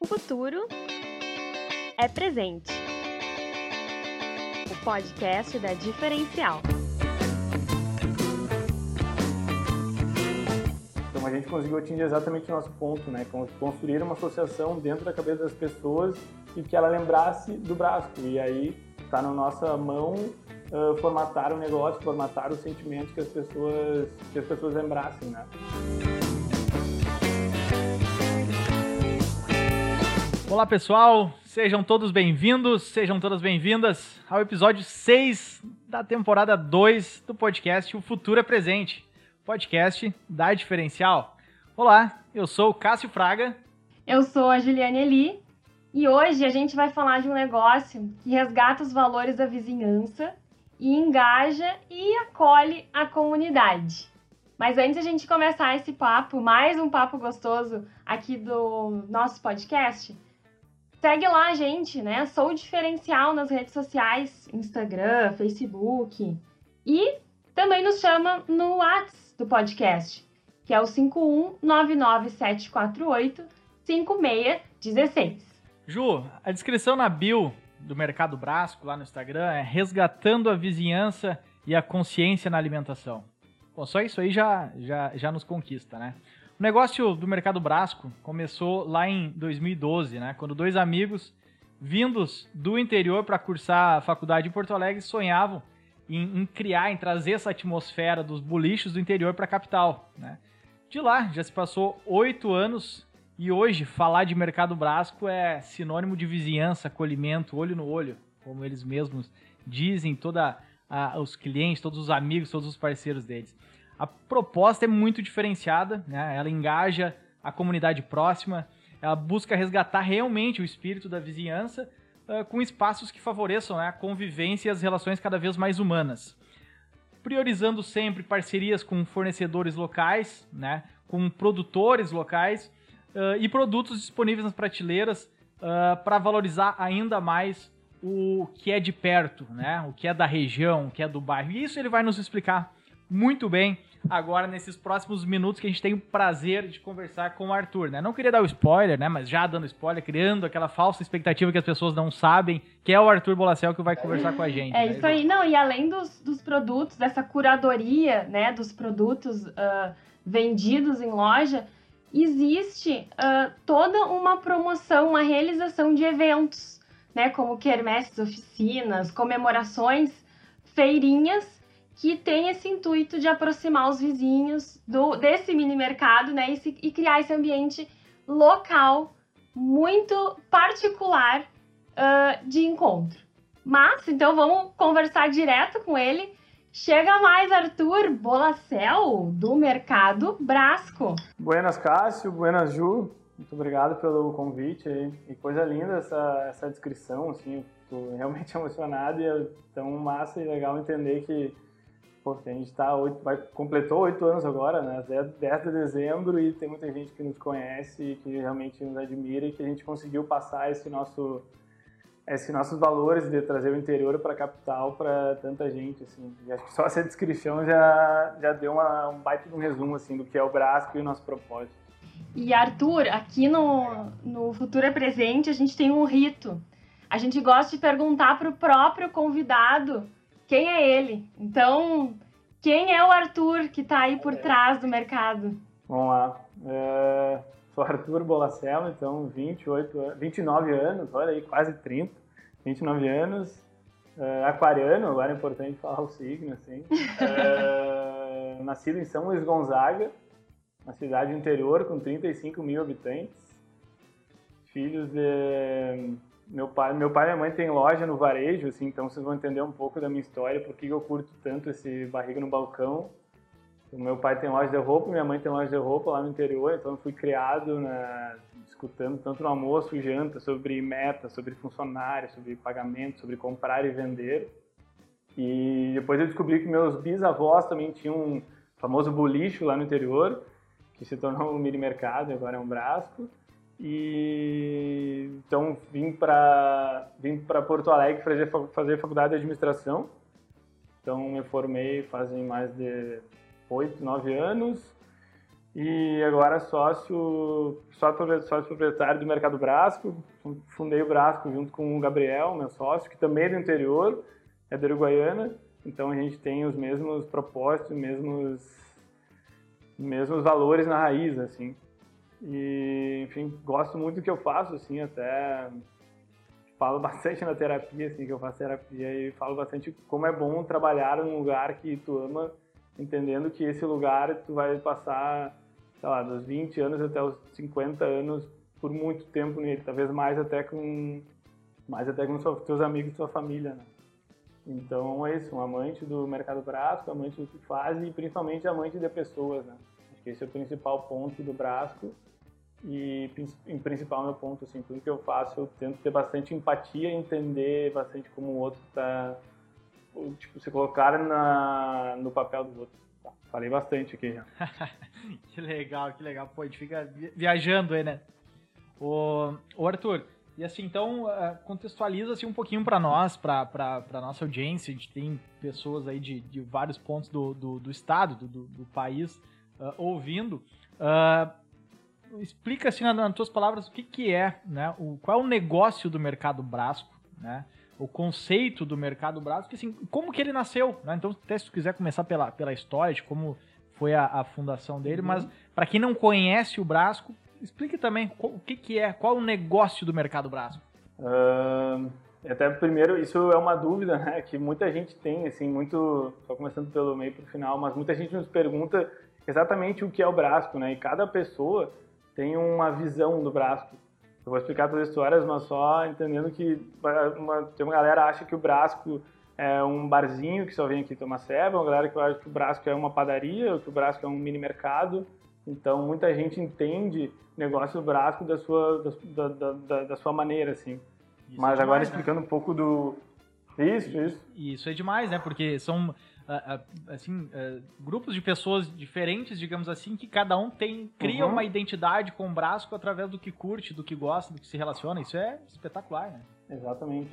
O futuro é presente. O podcast da Diferencial. Então a gente conseguiu atingir exatamente o nosso ponto, né? Construir uma associação dentro da cabeça das pessoas e que ela lembrasse do Brasco. E aí está na nossa mão uh, formatar o negócio, formatar os sentimentos que as pessoas que as pessoas lembrassem, né? Olá pessoal, sejam todos bem-vindos, sejam todas bem-vindas ao episódio 6 da temporada 2 do podcast O Futuro é Presente, podcast da Diferencial. Olá, eu sou o Cássio Fraga. Eu sou a Juliane Eli e hoje a gente vai falar de um negócio que resgata os valores da vizinhança e engaja e acolhe a comunidade. Mas antes a gente começar esse papo, mais um papo gostoso aqui do nosso podcast, Segue lá a gente, né? Sou diferencial nas redes sociais, Instagram, Facebook. E também nos chama no WhatsApp do podcast, que é o 51997485616. Ju, a descrição na bio do Mercado Brasco lá no Instagram é resgatando a vizinhança e a consciência na alimentação. Bom, só isso aí já, já, já nos conquista, né? O negócio do mercado Brasco começou lá em 2012, né? Quando dois amigos vindos do interior para cursar a faculdade em Porto Alegre sonhavam em, em, criar, em trazer essa atmosfera dos bolichos do interior para a capital, né? De lá já se passou oito anos e hoje falar de mercado Brasco é sinônimo de vizinhança, acolhimento, olho no olho, como eles mesmos dizem, toda a, os clientes, todos os amigos, todos os parceiros deles. A proposta é muito diferenciada, né? ela engaja a comunidade próxima, ela busca resgatar realmente o espírito da vizinhança uh, com espaços que favoreçam né, a convivência e as relações cada vez mais humanas. Priorizando sempre parcerias com fornecedores locais, né, com produtores locais uh, e produtos disponíveis nas prateleiras uh, para valorizar ainda mais o que é de perto, né, o que é da região, o que é do bairro. E isso ele vai nos explicar muito bem agora nesses próximos minutos que a gente tem o prazer de conversar com o Arthur, né? Não queria dar o spoiler, né? Mas já dando spoiler, criando aquela falsa expectativa que as pessoas não sabem, que é o Arthur Bolacel que vai conversar com a gente. É né? isso aí. Não, e além dos, dos produtos, dessa curadoria, né? Dos produtos uh, vendidos em loja, existe uh, toda uma promoção, uma realização de eventos, né? Como quermesses, oficinas, comemorações, feirinhas que tem esse intuito de aproximar os vizinhos do, desse mini mercado, né? E, se, e criar esse ambiente local muito particular uh, de encontro. Mas, então vamos conversar direto com ele. Chega mais, Arthur Bolacel, do Mercado Brasco. Buenas, Cássio. Buenas, Ju. Muito obrigado pelo convite aí. E coisa linda essa, essa descrição, assim. Estou realmente emocionado e é tão massa e legal entender que porque a gente tá vai, completou oito anos agora, né? 10 de dezembro e tem muita gente que nos conhece que realmente nos admira e que a gente conseguiu passar esse nosso esses nossos valores de trazer o interior para a capital para tanta gente assim. E acho que só essa descrição já já deu uma, um baita de um resumo assim do que é o Brasco e o nosso propósito. E Arthur, aqui no no Futuro é Presente, a gente tem um rito. A gente gosta de perguntar para o próprio convidado quem é ele. Então, quem é o Arthur que está aí por trás do mercado? Vamos lá. É, sou Arthur Bolacelo, então 28, 29 anos, olha aí, quase 30. 29 anos, é, aquariano, agora é importante falar o signo, assim. É, nascido em São Luís Gonzaga, uma cidade interior com 35 mil habitantes. Filhos de meu pai, meu pai e minha mãe têm loja no varejo, assim, então vocês vão entender um pouco da minha história, por que eu curto tanto esse barriga no balcão. O meu pai tem loja de roupa, minha mãe tem loja de roupa lá no interior, então eu fui criado na, escutando tanto no almoço janta sobre meta, sobre funcionário, sobre pagamento, sobre comprar e vender. E depois eu descobri que meus bisavós também tinham um famoso bolicho lá no interior, que se tornou um mini mercado, agora é um brasco. E então vim para vim para Porto Alegre fazer fazer faculdade de administração. Então me formei fazem mais de oito, nove anos e agora sócio, sócio proprietário do Mercado Brasco. Fundei o Brasco junto com o Gabriel, meu sócio, que também é do interior, é da Uruguaiana. Então a gente tem os mesmos propósitos, mesmos mesmos valores na raiz, assim. E, enfim, gosto muito do que eu faço, assim, até falo bastante na terapia, assim, que eu faço terapia e falo bastante como é bom trabalhar num lugar que tu ama, entendendo que esse lugar tu vai passar, sei lá, dos 20 anos até os 50 anos por muito tempo nele, talvez mais até com mais até com teus amigos tua família, né? Então é isso, um amante do mercado Brasco, amante do que faz e principalmente amante de pessoas, né? Acho que esse é o principal ponto do Brasco e em principal meu ponto, assim, tudo que eu faço eu tento ter bastante empatia, entender bastante como o outro está, tipo, se colocar na, no papel do outro. Tá, falei bastante aqui já. que legal, que legal. Pô, a gente fica viajando aí, né? O, o Arthur, e assim, então, uh, contextualiza assim, um pouquinho para nós, para a nossa audiência. A gente tem pessoas aí de, de vários pontos do, do, do estado, do, do país, uh, ouvindo. Uh, explica assim, nas, tuas palavras, o que, que é, né? O, qual é o negócio do mercado Brasco, né? O conceito do mercado Brasco, assim, como que ele nasceu, né? Então, até se tu quiser começar pela, pela história de como foi a, a fundação dele, uhum. mas para quem não conhece o Brasco, explique também o que, que é, qual é o negócio do mercado Brasco. Uh, até primeiro, isso é uma dúvida né, que muita gente tem, assim, muito, só começando pelo meio para o final, mas muita gente nos pergunta exatamente o que é o Brasco, né? E cada pessoa tem uma visão do Brasco. Eu vou explicar todas as histórias, mas só entendendo que uma, tem uma galera que acha que o Brasco é um barzinho que só vem aqui tomar ceva, uma galera que acha que o Brasco é uma padaria, que o Brasco é um mini mercado. Então, muita gente entende negócio do Brasco da sua, da, da, da, da sua maneira, assim. Isso Mas é agora demais, né? explicando né? um pouco do... Isso, isso. Isso é demais, né? Porque são, ah, ah, assim, grupos de pessoas diferentes, digamos assim, que cada um tem, cria uhum. uma identidade com o Brasco através do que curte, do que gosta, do que se relaciona. Isso é espetacular, né? Exatamente.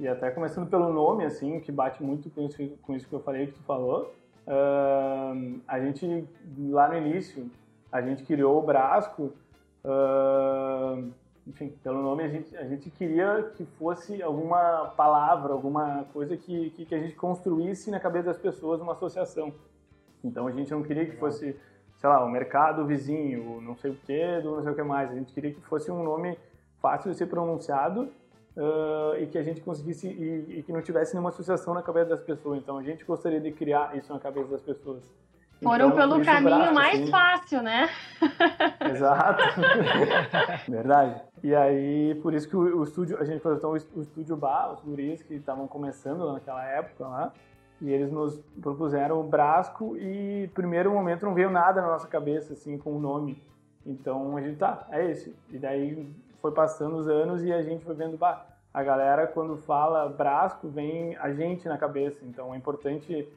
E até começando pelo nome, assim, que bate muito com isso, com isso que eu falei, que tu falou. Uh, a gente, lá no início, a gente criou o Brasco, uh, enfim, pelo nome a gente, a gente queria que fosse alguma palavra, alguma coisa que, que, que, a gente construísse na cabeça das pessoas uma associação. Então a gente não queria que fosse, sei lá, o mercado vizinho, não sei o que, do não sei o que mais. A gente queria que fosse um nome fácil de ser pronunciado uh, e que a gente conseguisse e, e, que não tivesse nenhuma associação na cabeça das pessoas. Então a gente gostaria de criar isso na cabeça das pessoas. Foram então, pelo caminho braço, mais assim. fácil, né? Exato. Verdade. E aí, por isso que o, o estúdio, a gente fez então, o, o estúdio Bar, os guris que estavam começando naquela época lá, e eles nos propuseram o Brasco e primeiro momento não veio nada na nossa cabeça assim com o nome. Então a gente tá, é esse. E daí foi passando os anos e a gente foi vendo, bah, a galera quando fala Brasco vem a gente na cabeça. Então é importante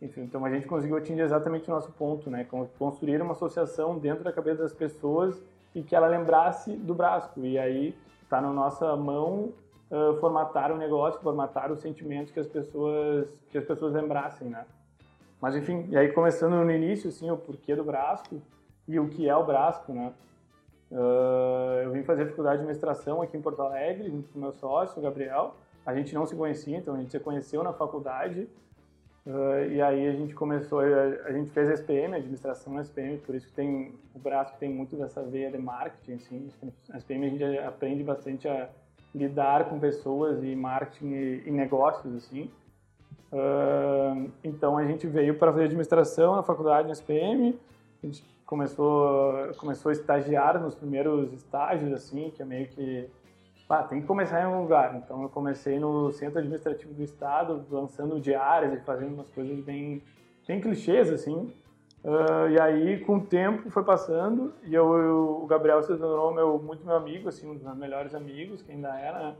enfim, então a gente conseguiu atingir exatamente o nosso ponto, né? Construir uma associação dentro da cabeça das pessoas e que ela lembrasse do Brasco. E aí está na nossa mão uh, formatar o negócio, formatar os sentimentos que as pessoas que as pessoas lembrassem, né? Mas enfim, e aí começando no início, assim, o porquê do Brasco e o que é o Brasco, né? Uh, eu vim fazer faculdade de administração aqui em Porto Alegre, junto com meu sócio, o Gabriel. A gente não se conhecia, então a gente se conheceu na faculdade. Uh, e aí a gente começou, a, a, gente fez SPM, administração SPM, por isso que tem o braço que tem muito dessa veia de marketing, assim. SPM a gente aprende bastante a lidar com pessoas e marketing e, e negócios, assim. Uh, então a gente veio para fazer administração na faculdade na SPM, a gente começou, começou a estagiar nos primeiros estágios, assim, que é meio que ah, tem que começar em um lugar. Então eu comecei no Centro Administrativo do Estado, lançando diárias e fazendo umas coisas bem, bem clichês, assim. Uh, e aí, com o tempo, foi passando e eu, eu, o Gabriel se tornou meu, muito meu amigo, assim, um dos meus melhores amigos, que ainda era, né?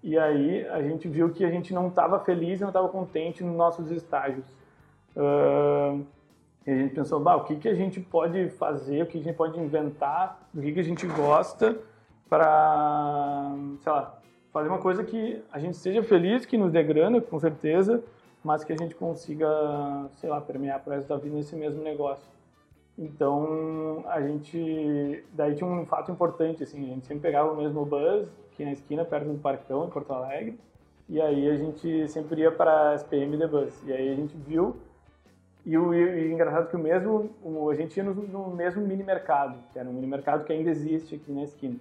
E aí a gente viu que a gente não estava feliz não estava contente nos nossos estágios. Uh, e a gente pensou, bah, o que, que a gente pode fazer, o que a gente pode inventar, do que, que a gente gosta para, sei lá, fazer uma coisa que a gente seja feliz, que nos dê grana, com certeza, mas que a gente consiga, sei lá, permear para resto da vida nesse mesmo negócio. Então, a gente. Daí tinha um fato importante, assim, a gente sempre pegava o mesmo bus, aqui na esquina, perto do Parcão, em Porto Alegre, e aí a gente sempre ia para a SPM de bus. E aí a gente viu. E o, e engraçado é que o mesmo. O, a gente ia no, no, mesmo mini mercado, que era um mini mercado que ainda existe aqui na esquina.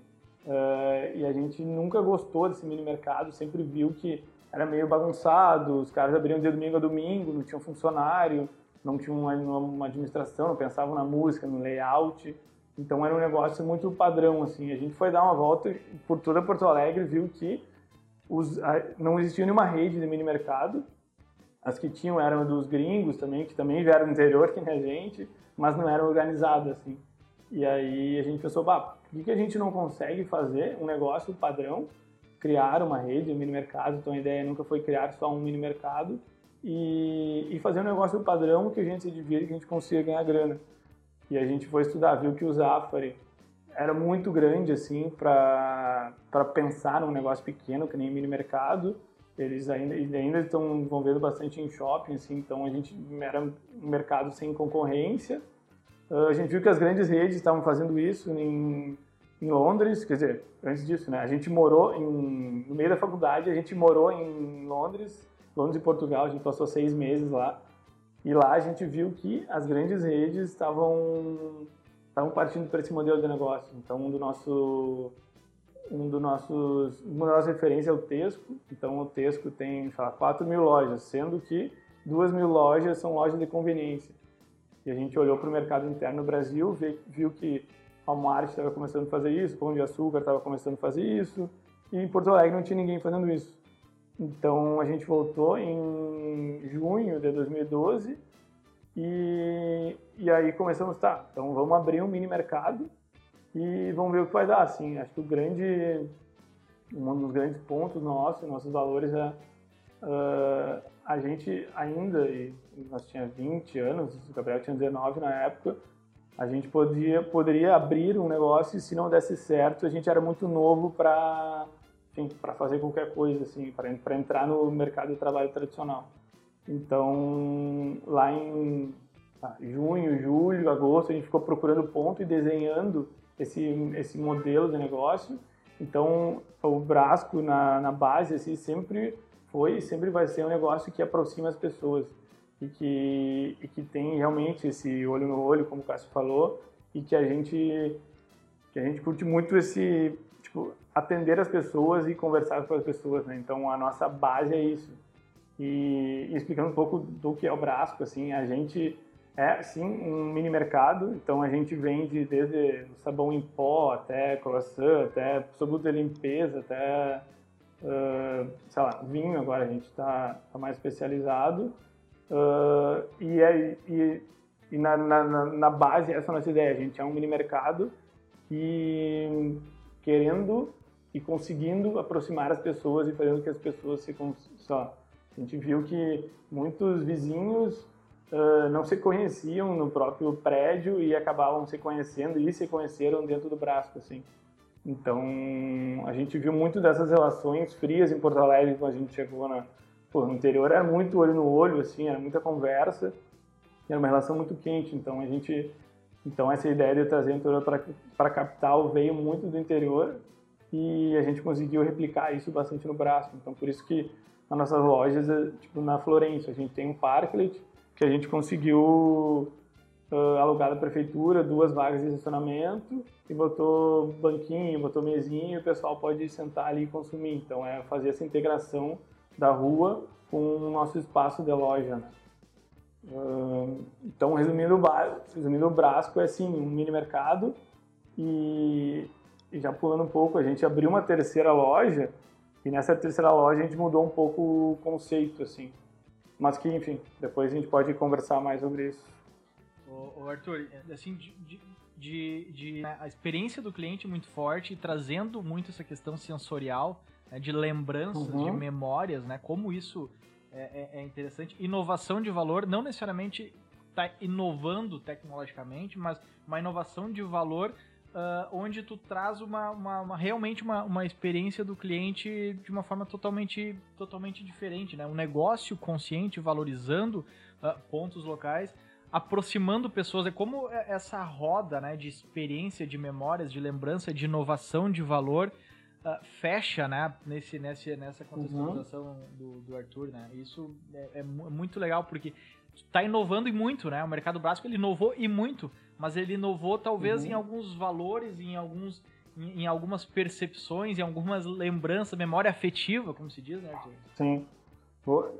Uh, e a gente nunca gostou desse mini mercado, sempre viu que era meio bagunçado, os caras abriam de domingo a domingo, não tinham funcionário não tinham uma, uma administração, não pensavam na música, no layout. Então era um negócio muito padrão, assim. A gente foi dar uma volta por toda Porto Alegre viu que os, a, não existia nenhuma rede de mini mercado. As que tinham eram dos gringos também, que também vieram do interior que nem a gente, mas não eram organizadas, assim. E aí a gente pensou, bah, por que, a gente não consegue fazer um negócio padrão, criar uma rede, um mini mercado? Então a ideia nunca foi criar só um mini mercado, e, e fazer um negócio padrão que a gente se e que a gente consiga ganhar grana. E a gente foi estudar, viu que o Zafari era muito grande assim para pensar num negócio pequeno que nem mini mercado. Eles ainda, ainda estão envolvendo bastante em shopping, assim, então a gente era um mercado sem concorrência. Uh, a gente viu que as grandes redes estavam fazendo isso em, em Londres, quer dizer, antes disso, né? A gente morou em, no meio da faculdade, a gente morou em Londres Londres e Portugal, a gente passou seis meses lá. E lá a gente viu que as grandes redes estavam estavam partindo para esse modelo de negócio. Então, um do nosso um dos nossos uma das nossas referências é o Tesco. Então, o Tesco tem, sei lá, 4 mil lojas, sendo que 2 mil lojas são lojas de conveniência. E a gente olhou para o mercado interno no Brasil, viu que Walmart estava começando a fazer isso, Pão de Açúcar estava começando a fazer isso, e em Porto Alegre não tinha ninguém fazendo isso. Então a gente voltou em junho de 2012 e, e aí começamos, tá, então vamos abrir um mini mercado e vamos ver o que vai dar. Assim, acho que o grande, um dos grandes pontos nossos, nossos valores é uh, a gente ainda, e nós tinha 20 anos, o Gabriel tinha 19 na época, a gente podia, poderia abrir um negócio e se não desse certo, a gente era muito novo para para fazer qualquer coisa, assim, para entrar no mercado de trabalho tradicional. Então, lá em tá, junho, julho, agosto, a gente ficou procurando ponto e desenhando esse, esse modelo de negócio. Então, o Brasco, na, na base, assim, sempre foi e sempre vai ser um negócio que aproxima as pessoas e que, e que tem realmente esse olho no olho, como o Cássio falou, e que a gente, que a gente curte muito esse, tipo, atender as pessoas e conversar com as pessoas, né? Então a nossa base é isso. E, e explicando um pouco do que é o Brasco, assim, a gente é sim um mini mercado, então a gente vende desde sabão em pó até croissant, até produto de limpeza, até uh, sei lá, vinho agora a gente está tá mais especializado. Uh, e, é, e, e na, na, na, base essa é a nossa ideia, a gente é um mini mercado e querendo e conseguindo aproximar as pessoas e fazendo que as pessoas se só a gente viu que muitos vizinhos uh, não se conheciam no próprio prédio e acabavam se conhecendo e se conheceram dentro do Brasco assim então a gente viu muito dessas relações frias em Porto Alegre quando a gente chegou na pô, no interior era muito olho no olho assim era muita conversa era uma relação muito quente então a gente então essa ideia de trazer o interior para a capital veio muito do interior e a gente conseguiu replicar isso bastante no braço. Então, por isso que nas nossas lojas, é, tipo na Florença, a gente tem um parklet que a gente conseguiu uh, alugar da prefeitura, duas vagas de estacionamento e botou banquinho, botou mesinha e o pessoal pode sentar ali e consumir. Então, é fazer essa integração da rua com o nosso espaço de loja, né? Uh, então, resumindo, resumindo o Brasco, é assim, um mini mercado e e já pulando um pouco, a gente abriu uma terceira loja e nessa terceira loja a gente mudou um pouco o conceito, assim. Mas que, enfim, depois a gente pode conversar mais sobre isso. Ô Arthur, assim, de, de, de, né, a experiência do cliente muito forte, trazendo muito essa questão sensorial, né, de lembranças, uhum. de memórias, né? Como isso é, é, é interessante. Inovação de valor, não necessariamente está inovando tecnologicamente, mas uma inovação de valor uh, onde tu traz uma, uma, uma realmente uma, uma experiência do cliente de uma forma totalmente, totalmente diferente, né? Um negócio consciente, valorizando uh, pontos locais, aproximando pessoas. É como essa roda né, de experiência, de memórias, de lembrança, de inovação, de valor uh, fecha né, nesse, nesse, nessa contextualização uhum. do, do Arthur. Né? Isso é, é, muito legal porque está inovando e muito. Né? O mercado básico ele inovou e muito, mas ele inovou talvez uhum. em alguns valores, em alguns em, em, algumas percepções, em algumas lembranças, memória afetiva, como se diz, né, Arthur? Sim.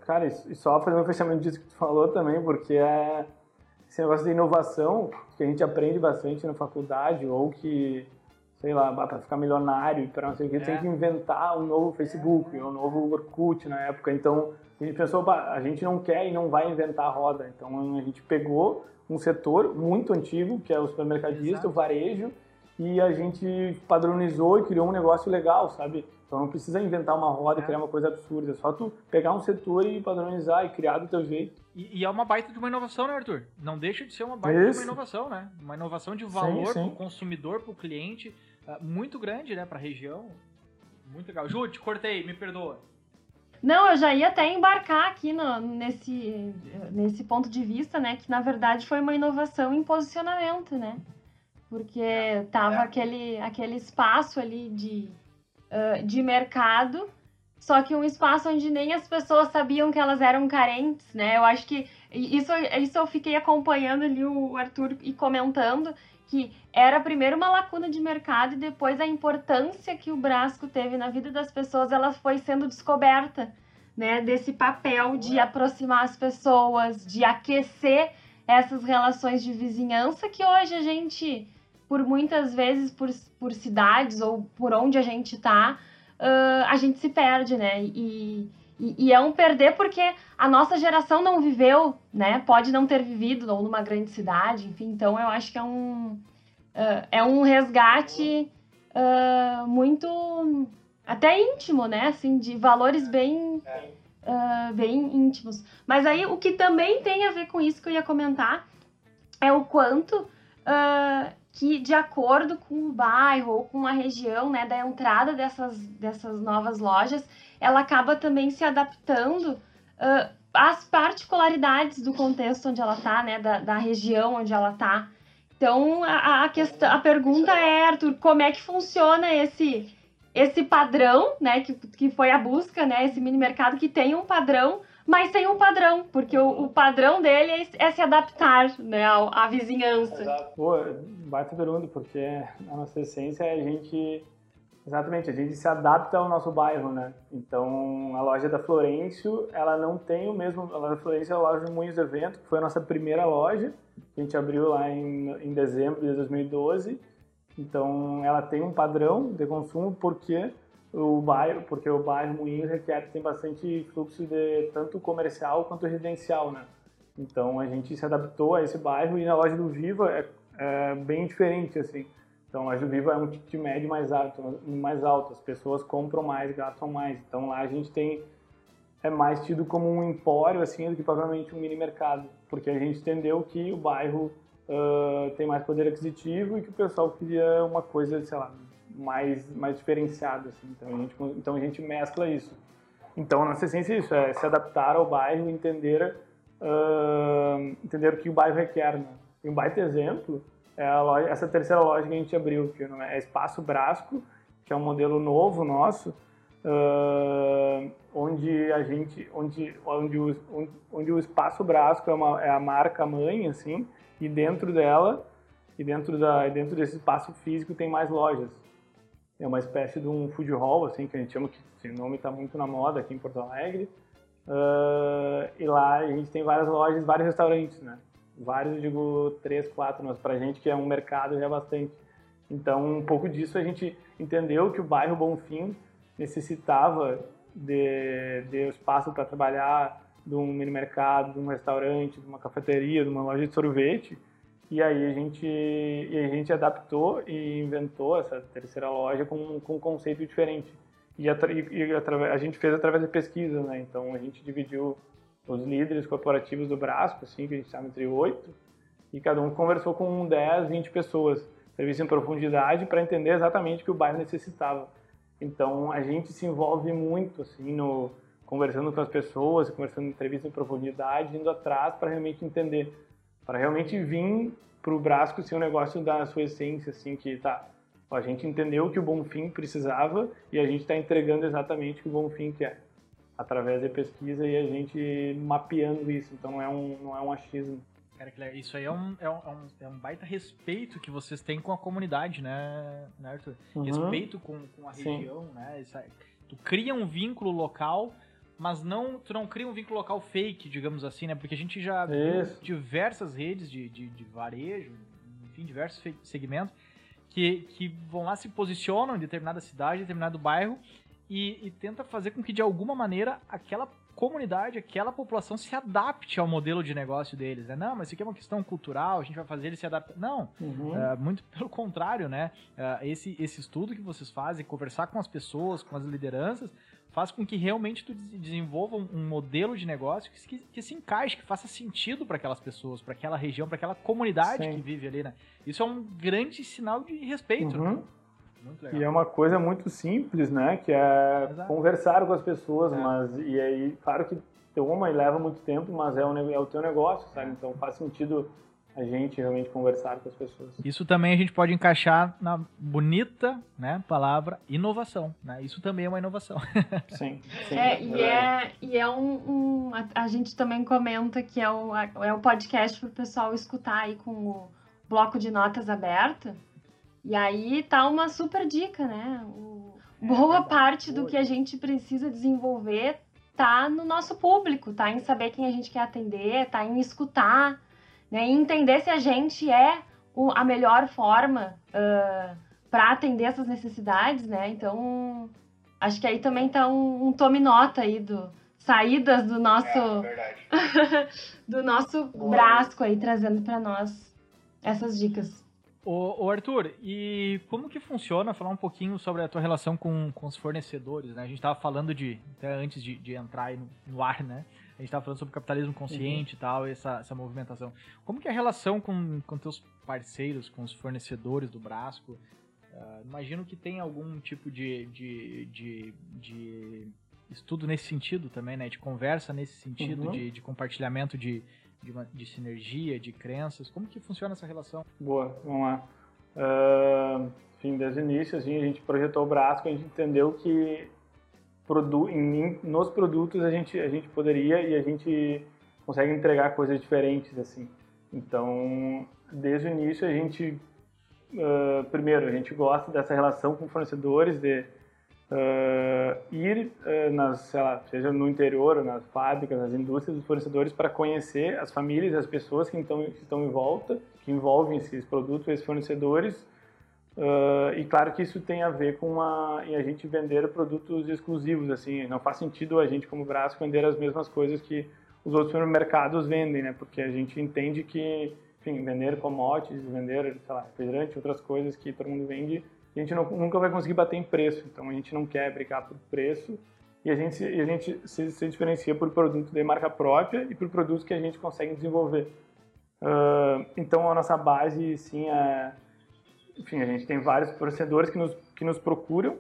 Cara, e só fazer um fechamento disso que tu falou também, porque é esse negócio de inovação, que a gente aprende bastante na faculdade, ou que, sei lá, para ficar milionário, para não sei o que, é. tem que inventar um novo Facebook, um novo Orkut na época. Então, a gente pensou, a gente não quer e não vai inventar a roda. Então, a gente pegou um setor muito antigo, que é o supermercadista, Exato. o varejo, e a gente padronizou e criou um negócio legal, sabe? Então não precisa inventar uma roda e criar uma coisa absurda. É só tu pegar um setor e padronizar e criar do teu jeito. E, e é uma baita de uma inovação, né, Arthur? Não deixa de ser uma baita de uma inovação, né? Uma inovação de valor para o consumidor, para o cliente, uh, muito grande, né, para a região. Muito legal. Ju, te cortei, me perdoa. Não, eu já ia até embarcar aqui no, nesse, nesse ponto de vista, né? Que na verdade foi uma inovação em posicionamento, né? Porque tava é. aquele, aquele espaço ali de de mercado, só que um espaço onde nem as pessoas sabiam que elas eram carentes, né? Eu acho que isso, isso eu fiquei acompanhando ali o Arthur e comentando que era primeiro uma lacuna de mercado e depois a importância que o Brasco teve na vida das pessoas, ela foi sendo descoberta, né? Desse papel de aproximar as pessoas, de aquecer essas relações de vizinhança que hoje a gente por muitas vezes, por, por cidades ou por onde a gente tá, uh, a gente se perde, né? E, e, e, é um perder porque a nossa geração não viveu, né? Pode não ter vivido ou numa grande cidade, enfim. Então eu acho que é um, uh, é um resgate uh, muito até íntimo, né? Assim, de valores bem, bem íntimos. Mas aí o que também tem a ver com isso que eu ia comentar é o quanto uh, que de acordo com o bairro ou com a região, né, da entrada dessas, dessas novas lojas, ela acaba também se adaptando uh, às particularidades do contexto onde ela está, né, da, da região onde ela está. Então, a, a, questão, a pergunta é, Arthur, como é que funciona esse, esse padrão, né, que, que foi a busca, né, esse mini mercado que tem um padrão mas tem um padrão, porque o, o padrão dele é, é, se adaptar né, à, à vizinhança. Exato. Pô, baita pergunta, porque a nossa essência é a gente. Exatamente, a gente se adapta ao nosso bairro, né? Então, a loja da Florencio, ela não tem o mesmo... A loja da Florencio é a loja de Moinhos Evento, que foi a nossa primeira loja, que a gente abriu lá em, em dezembro de 2012. Então, ela tem um padrão de consumo, porque o bairro, porque o bairro Moinhos requer tem bastante fluxo de tanto comercial quanto residencial, né? Então a gente se adaptou a esse bairro e na loja do Viva é, é bem diferente assim. Então a loja do Viva é um ticket médio mais alto, mais alto, as pessoas compram mais, gastam mais. Então lá a gente tem é mais tido como um empório assim do que provavelmente um mini mercado, porque a gente entendeu que o bairro uh, tem mais poder aquisitivo e que o pessoal queria uma coisa, sei lá, mais, mais diferenciado, assim. Então a, gente, então a gente mescla isso. Então a nossa essência é isso, é se adaptar ao bairro, entender, uh, entender o que o bairro requer, né? E um baita exemplo é loja, essa terceira loja que a gente abriu, que é Espaço Brasco, que é um modelo novo nosso, uh, onde a gente, onde, onde, o, onde o Espaço Brasco é, uma, é a marca mãe, assim, e dentro dela, e dentro, da, dentro desse espaço físico tem mais lojas é uma espécie de um food hall, assim, que a gente chama, que esse nome está muito na moda aqui em Porto Alegre. Uh, e lá a gente tem várias lojas, vários restaurantes, né? Vários, digo, três, quatro, mas pra gente que é um mercado já é bastante. Então, um pouco disso a gente entendeu que o bairro Bonfim necessitava de, de espaço para trabalhar de um mini mercado, de um restaurante, de uma cafeteria, de uma loja de sorvete, e aí a gente, a gente adaptou e inventou essa terceira loja com, com um conceito diferente. E, a, e a, gente fez através de pesquisa, né? Então a gente dividiu os líderes corporativos do Brasco, assim, que a gente estava entre oito, e cada um conversou com 10, 20 pessoas, serviço em profundidade, para entender exatamente o que o bairro necessitava. Então a gente se envolve muito, assim, no conversando com as pessoas, conversando em entrevista em profundidade, indo atrás para realmente entender para realmente vir para o Brasco ser um negócio da sua essência, assim, que tá, a gente entendeu o que o Bonfim precisava e a gente está entregando exatamente o que o Bonfim quer, através da pesquisa e a gente mapeando isso, então não é um, não é um achismo. Cara, isso aí é um, é, um, é um baita respeito que vocês têm com a comunidade, né, né Arthur? Uhum. Respeito com, com a região, Sim. né? Isso, tu cria um vínculo local, mas não, tu não cria um vínculo local fake, digamos assim, né? Porque a gente já viu diversas redes de, de, de varejo, enfim, diversos segmentos, que, que vão lá, se posicionam em determinada cidade, em determinado bairro, e, e tenta fazer com que, de alguma maneira, aquela comunidade, aquela população se adapte ao modelo de negócio deles, né? Não, mas isso aqui é uma questão cultural, a gente vai fazer ele se adaptar. Não, uhum. uh, muito pelo contrário, né? Uh, esse, esse estudo que vocês fazem, conversar com as pessoas, com as lideranças, faz com que realmente tu desenvolva um modelo de negócio que, que, se encaixe, que faça sentido para aquelas pessoas, para aquela região, para aquela comunidade Sim. que vive ali, né? Isso é um grande sinal de respeito, uhum. né? E é uma coisa muito simples, né? Que é Exato. conversar com as pessoas, é. mas e aí, claro que uma leva muito tempo, mas é, um, é o teu negócio, sabe? Então faz sentido a gente realmente conversar com as pessoas. Isso também a gente pode encaixar na bonita, né, palavra inovação, né? Isso também é uma inovação. sim, sim. É, e é, e é um, um a, a, gente também comenta que é o, é o podcast para o pessoal escutar aí com o bloco de notas aberto. E aí tá uma super dica, né? O, é, boa parte do que a gente precisa desenvolver tá no nosso público, tá em saber quem a gente quer atender, tá em escutar, né? Em entender se a gente é o, a melhor forma uh, para atender essas necessidades, né? Então, acho que aí também tá um, um tome nota aí do saídas do nosso é, do nosso braço aí trazendo para nós essas dicas. Ô, ô, Arthur, e como que funciona, falar um pouquinho sobre a tua relação com, com os fornecedores, né? A gente estava falando de, até antes de, de entrar no, no, ar, né? A gente estava falando sobre capitalismo consciente uhum. e tal, essa, essa movimentação. Como que é a relação com, com teus parceiros, com os fornecedores do Brasco? Uh, imagino que tem algum tipo de, de, de, de, estudo nesse sentido também, né? De conversa nesse sentido, uhum. de, de compartilhamento de, de, uma, de sinergia, de crenças? Como que funciona essa relação? Boa, vamos lá. Uh, enfim, desde o início, assim, a gente projetou o Brasco, a gente entendeu que em, nos produtos a gente, a gente poderia e a gente consegue entregar coisas diferentes, assim. Então, desde o início, a gente, uh, primeiro, a gente gosta dessa relação com fornecedores, de uh, ir uh, nas, sei lá, seja no interior, nas fábricas, nas indústrias dos fornecedores para conhecer as famílias, as pessoas que estão, que estão em volta, que envolvem esses produtos, esses fornecedores. Uh, e claro que isso tem a ver com a, em a gente vender produtos exclusivos, assim, não faz sentido a gente como braço vender as mesmas coisas que os outros mercados vendem, né? Porque a gente entende que, enfim, vender commodities, vender, sei lá, refrigerante, outras coisas que todo mundo vende, a gente não, nunca vai conseguir bater em preço. Então a gente não quer brigar por preço e a gente, a gente se, se diferencia por produto de marca própria e por produtos que a gente consegue desenvolver. Uh, então a nossa base, sim, é, enfim, a gente tem vários fornecedores que nos, que nos procuram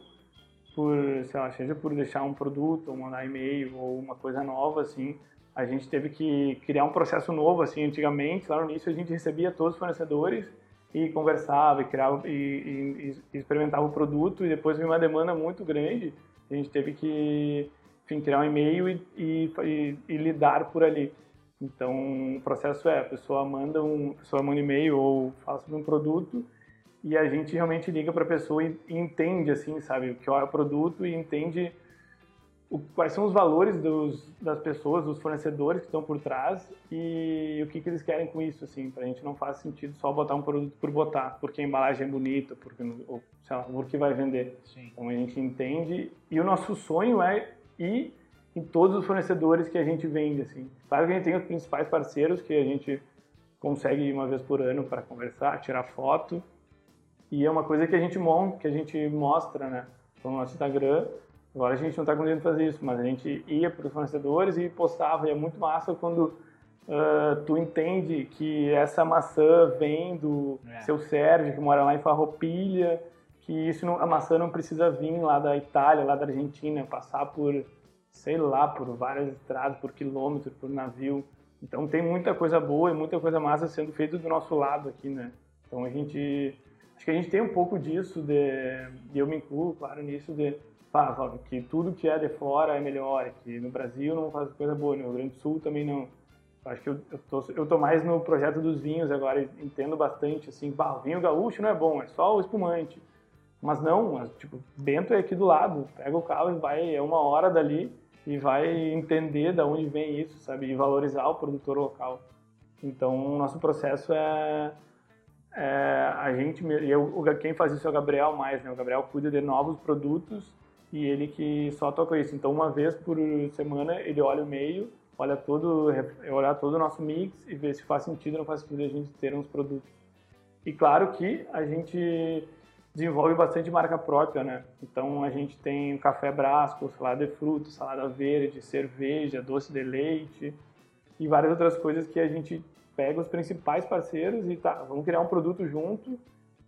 por, sei lá, seja por deixar um produto, ou mandar e-mail, ou uma coisa nova, assim. A gente teve que criar um processo novo, assim, antigamente, lá no início a gente recebia todos os fornecedores e conversava e criava e, e, e, experimentava o produto e depois veio uma demanda muito grande. A gente teve que enfim, criar um e-mail e, e, lidar por ali. Então o processo é a pessoa manda um pessoa manda um e-mail ou fala sobre um produto e a gente realmente liga para a pessoa e, entende assim sabe o que é o produto e entende o, quais são os valores dos, das pessoas, dos fornecedores que estão por trás e o que, que eles querem com isso, assim, para a gente não faz sentido só botar um produto por botar, porque a embalagem é bonita, porque, ou, sei lá, porque vai vender. Sim. Então a gente entende e o nosso sonho é ir em todos os fornecedores que a gente vende, assim. Claro que a gente tem os principais parceiros que a gente consegue ir uma vez por ano para conversar, tirar foto e é uma coisa que a gente monta, que a gente mostra, né, no nosso Instagram Agora a gente não está conseguindo fazer isso, mas a gente ia para os fornecedores e postava. E é muito massa quando uh, tu entende que essa maçã vem do é. seu Sérgio, que mora lá em Farroupilha, que isso não, a maçã não precisa vir lá da Itália, lá da Argentina, passar por, sei lá, por várias estradas, por quilômetros, por navio. Então tem muita coisa boa e muita coisa massa sendo feita do nosso lado aqui, né? Então a gente acho que a gente tem um pouco disso de, e eu me incluo, claro, nisso de ah, que tudo que é de fora é melhor, que no Brasil não faz coisa boa, no Rio Grande do Sul também não. Acho que eu, eu, tô, eu tô mais no projeto dos vinhos agora, entendo bastante, assim, bah, vinho gaúcho não é bom, é só o espumante. Mas não, mas, tipo, Bento é aqui do lado, pega o carro e vai, é uma hora dali e vai entender da onde vem isso, sabe, e valorizar o produtor local. Então, o nosso processo é, é a gente, eu, quem faz isso é o Gabriel mais, né, o Gabriel cuida de novos produtos e ele que só toca isso. Então, uma vez por semana, ele olha o meio, olha todo, olhar todo o nosso mix e ver se faz sentido ou não faz sentido a gente ter uns produtos. E claro que a gente desenvolve bastante marca própria, né? Então a gente tem café brasco, salada de frutas, salada verde, cerveja, doce de leite e várias outras coisas que a gente pega os principais parceiros e tá, vamos criar um produto junto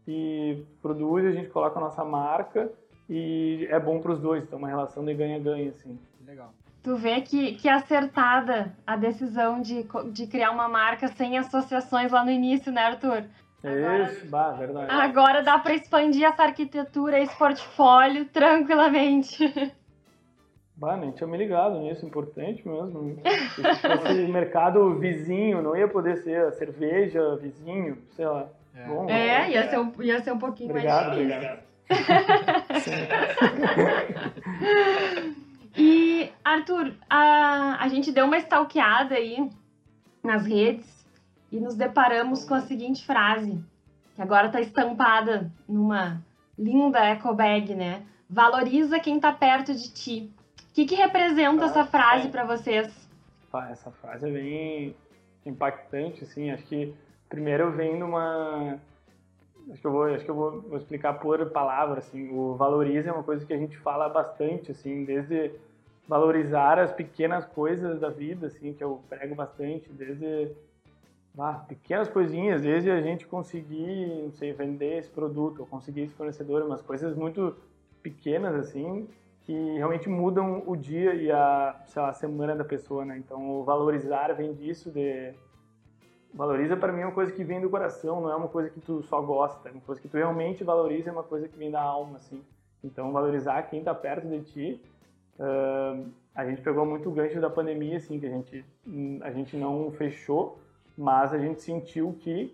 e produz, a gente coloca a nossa marca e é bom para os dois, então é uma relação de ganha-ganha, assim. Legal. Tu vê que, que acertada a decisão de, de criar uma marca sem associações lá no início, né, Arthur? Agora, Isso, bah, verdade. Agora dá para expandir essa arquitetura, esse portfólio tranquilamente. Bah, nem tinha me ligado nisso, importante mesmo. Esse mercado vizinho, não ia poder ser a cerveja vizinho, sei lá. É, Bom, é ia, Ser um, ia ser um pouquinho obrigado, mais difícil. Obrigado, e, Arthur, a, a gente deu uma stalkeada aí nas redes e nos deparamos com a seguinte frase, que agora está estampada numa linda eco bag, né? Valoriza quem está perto de ti. O que, que representa ah, essa frase é. para vocês? Essa frase é bem impactante, assim. Acho que primeiro vem numa acho que eu vou, acho que eu vou, vou explicar por palavra, assim, o valorize é uma coisa que a gente fala bastante, assim, desde valorizar as pequenas coisas da vida, assim, que eu prego bastante, desde ah, pequenas coisinhas, desde a gente conseguir, não sei, vender esse produto, ou conseguir esse fornecedor, umas coisas muito pequenas, assim, que realmente mudam o dia e a, lá, a semana da pessoa, né? Então, valorizar vem disso, de valoriza para mim é uma coisa que vem do coração, não é uma coisa que tu só gosta, é uma coisa que tu realmente valoriza, é uma coisa que vem da alma, assim. Então, valorizar quem está perto de ti. Uh, a gente pegou muito o gancho da pandemia, assim, que a gente, a gente não fechou, mas a gente sentiu que,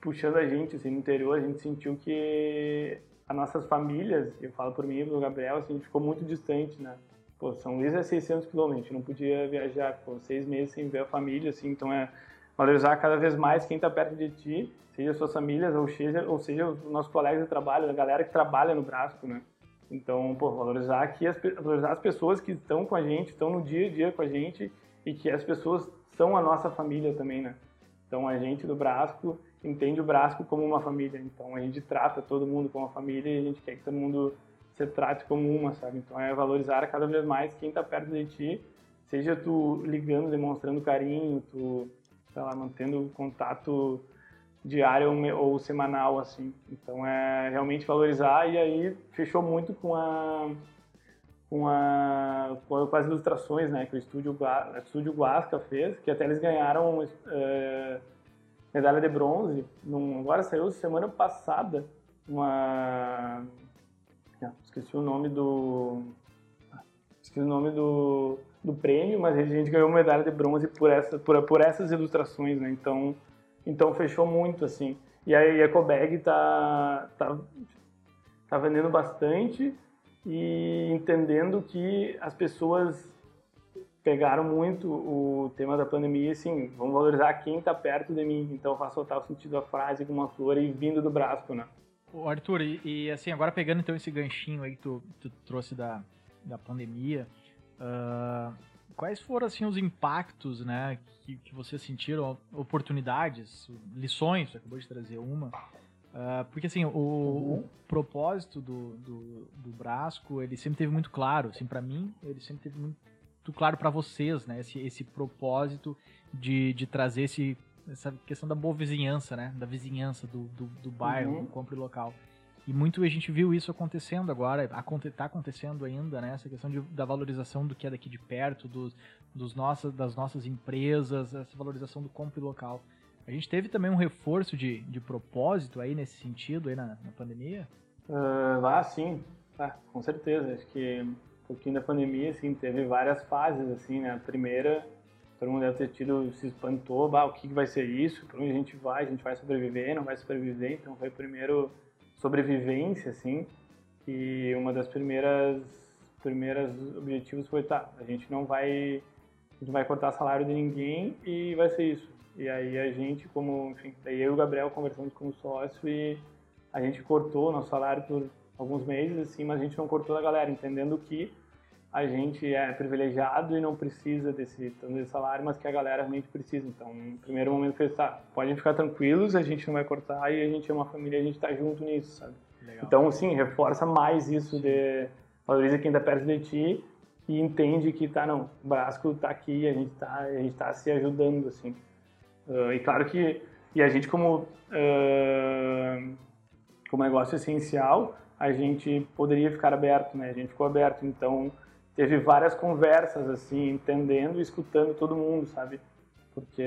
puxando a gente, assim, no interior, a gente sentiu que as nossas famílias, eu falo por mim e pelo Gabriel, assim, a gente ficou muito distante, né? Pô, São Luís é 600 quilômetros, não podia viajar, pô, seis meses sem ver a família, assim, então é valorizar cada vez mais quem está perto de ti, seja suas famílias ou seja, ou seja os nossos colegas de trabalho, a galera que trabalha no Brasco, né? Então, pô, valorizar aqui as, valorizar as pessoas que estão com a gente, estão no dia a dia com a gente e que as pessoas são a nossa família também, né? Então, a gente do Brasco entende o Brasco como uma família. Então, a gente trata todo mundo como uma família e a gente quer que todo mundo se trate como uma, sabe? Então, é valorizar cada vez mais quem está perto de ti, seja tu ligando, demonstrando carinho, tu sei lá, mantendo contato diário ou semanal, assim. Então é realmente valorizar e aí fechou muito com a com, a, com as ilustrações, né, que o estúdio, o estúdio Guasca fez, que até eles ganharam é, medalha de bronze. Num, agora saiu semana passada uma ah, esqueci o nome do esqueci o nome do do prêmio, mas a gente ganhou medalha de bronze por, essa, por, por essas ilustrações, né? Então, então fechou muito, assim. E a Ecobag tá, tá, tá vendendo bastante e entendendo que as pessoas pegaram muito o tema da pandemia, assim, vamos valorizar quem está perto de mim. Então faz total sentido a frase com uma flor e vindo do braço, né? Arthur, e, e, assim, agora pegando então esse ganchinho aí que tu, tu trouxe da, da pandemia, Uh, quais foram assim os impactos, né, que, que vocês sentiram, oportunidades, lições? Você acabou de trazer uma. Uh, porque assim, o, uhum. o propósito do, do, do, Brasco, ele sempre teve muito claro, assim, para mim, ele sempre teve muito claro para vocês, né, esse, esse propósito de, de trazer esse, essa questão da boa vizinhança, né, da vizinhança do, do, do bairro, uhum. do compre local. E muito a gente viu isso acontecendo agora, está acontecendo ainda, né? Essa questão de, da valorização do que é daqui de perto, dos, dos nossas, das nossas empresas, essa valorização do compre local. A gente teve também um reforço de, de propósito aí nesse sentido aí na, na pandemia? Uh, ah, sim, ah, com certeza. Acho que um pouquinho da pandemia, assim, teve várias fases, assim, né? A primeira, todo mundo deve ter tido, se espantou, bah, o que, que vai ser isso? Para onde a gente vai? A gente vai sobreviver? Não vai sobreviver? Então foi primeiro sobrevivência, assim, e uma das primeiras primeiras objetivos foi, tá, a gente não vai a gente vai cortar salário de ninguém e vai ser isso. E aí a gente, como, enfim, daí eu e o Gabriel conversamos com o sócio e a gente cortou nosso salário por alguns meses, assim, mas a gente não cortou a galera, entendendo que a gente é privilegiado e não precisa desse tanto de salário, mas que a galera realmente precisa. Então, no primeiro momento, foi tá, podem ficar tranquilos, a gente não vai cortar e a gente é uma família, a gente está junto nisso, sabe? Legal. Então, sim, reforça mais isso de valoriza quem está perto de ti e entende que tá não, o Brasco está aqui, a gente está a gente tá se ajudando assim. Uh, e claro que e a gente como uh, como negócio essencial, a gente poderia ficar aberto, né? A gente ficou aberto, então teve várias conversas, assim, entendendo e escutando todo mundo, sabe? Porque,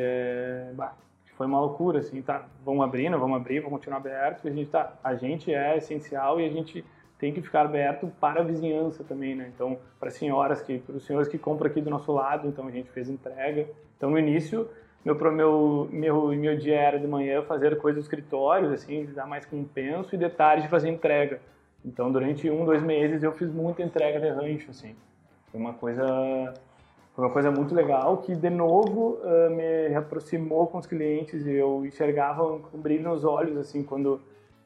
bah, foi uma loucura, assim, tá, vamos abrir, não vamos abrir, vamos continuar aberto, e a gente tá, a gente é essencial e a gente tem que ficar aberto para a vizinhança também, né? Então, para as senhoras que, para os senhores que compram aqui do nosso lado, então a gente fez entrega. Então, no início, meu meu meu meu dia era de manhã fazer coisas do escritório, assim, dar mais compenso e de tarde fazer entrega. Então, durante um, dois meses eu fiz muita entrega de rancho, assim. Foi uma coisa, foi uma coisa muito legal que, de novo, uh, me aproximou com os clientes e eu enxergava um brilho nos olhos, assim, quando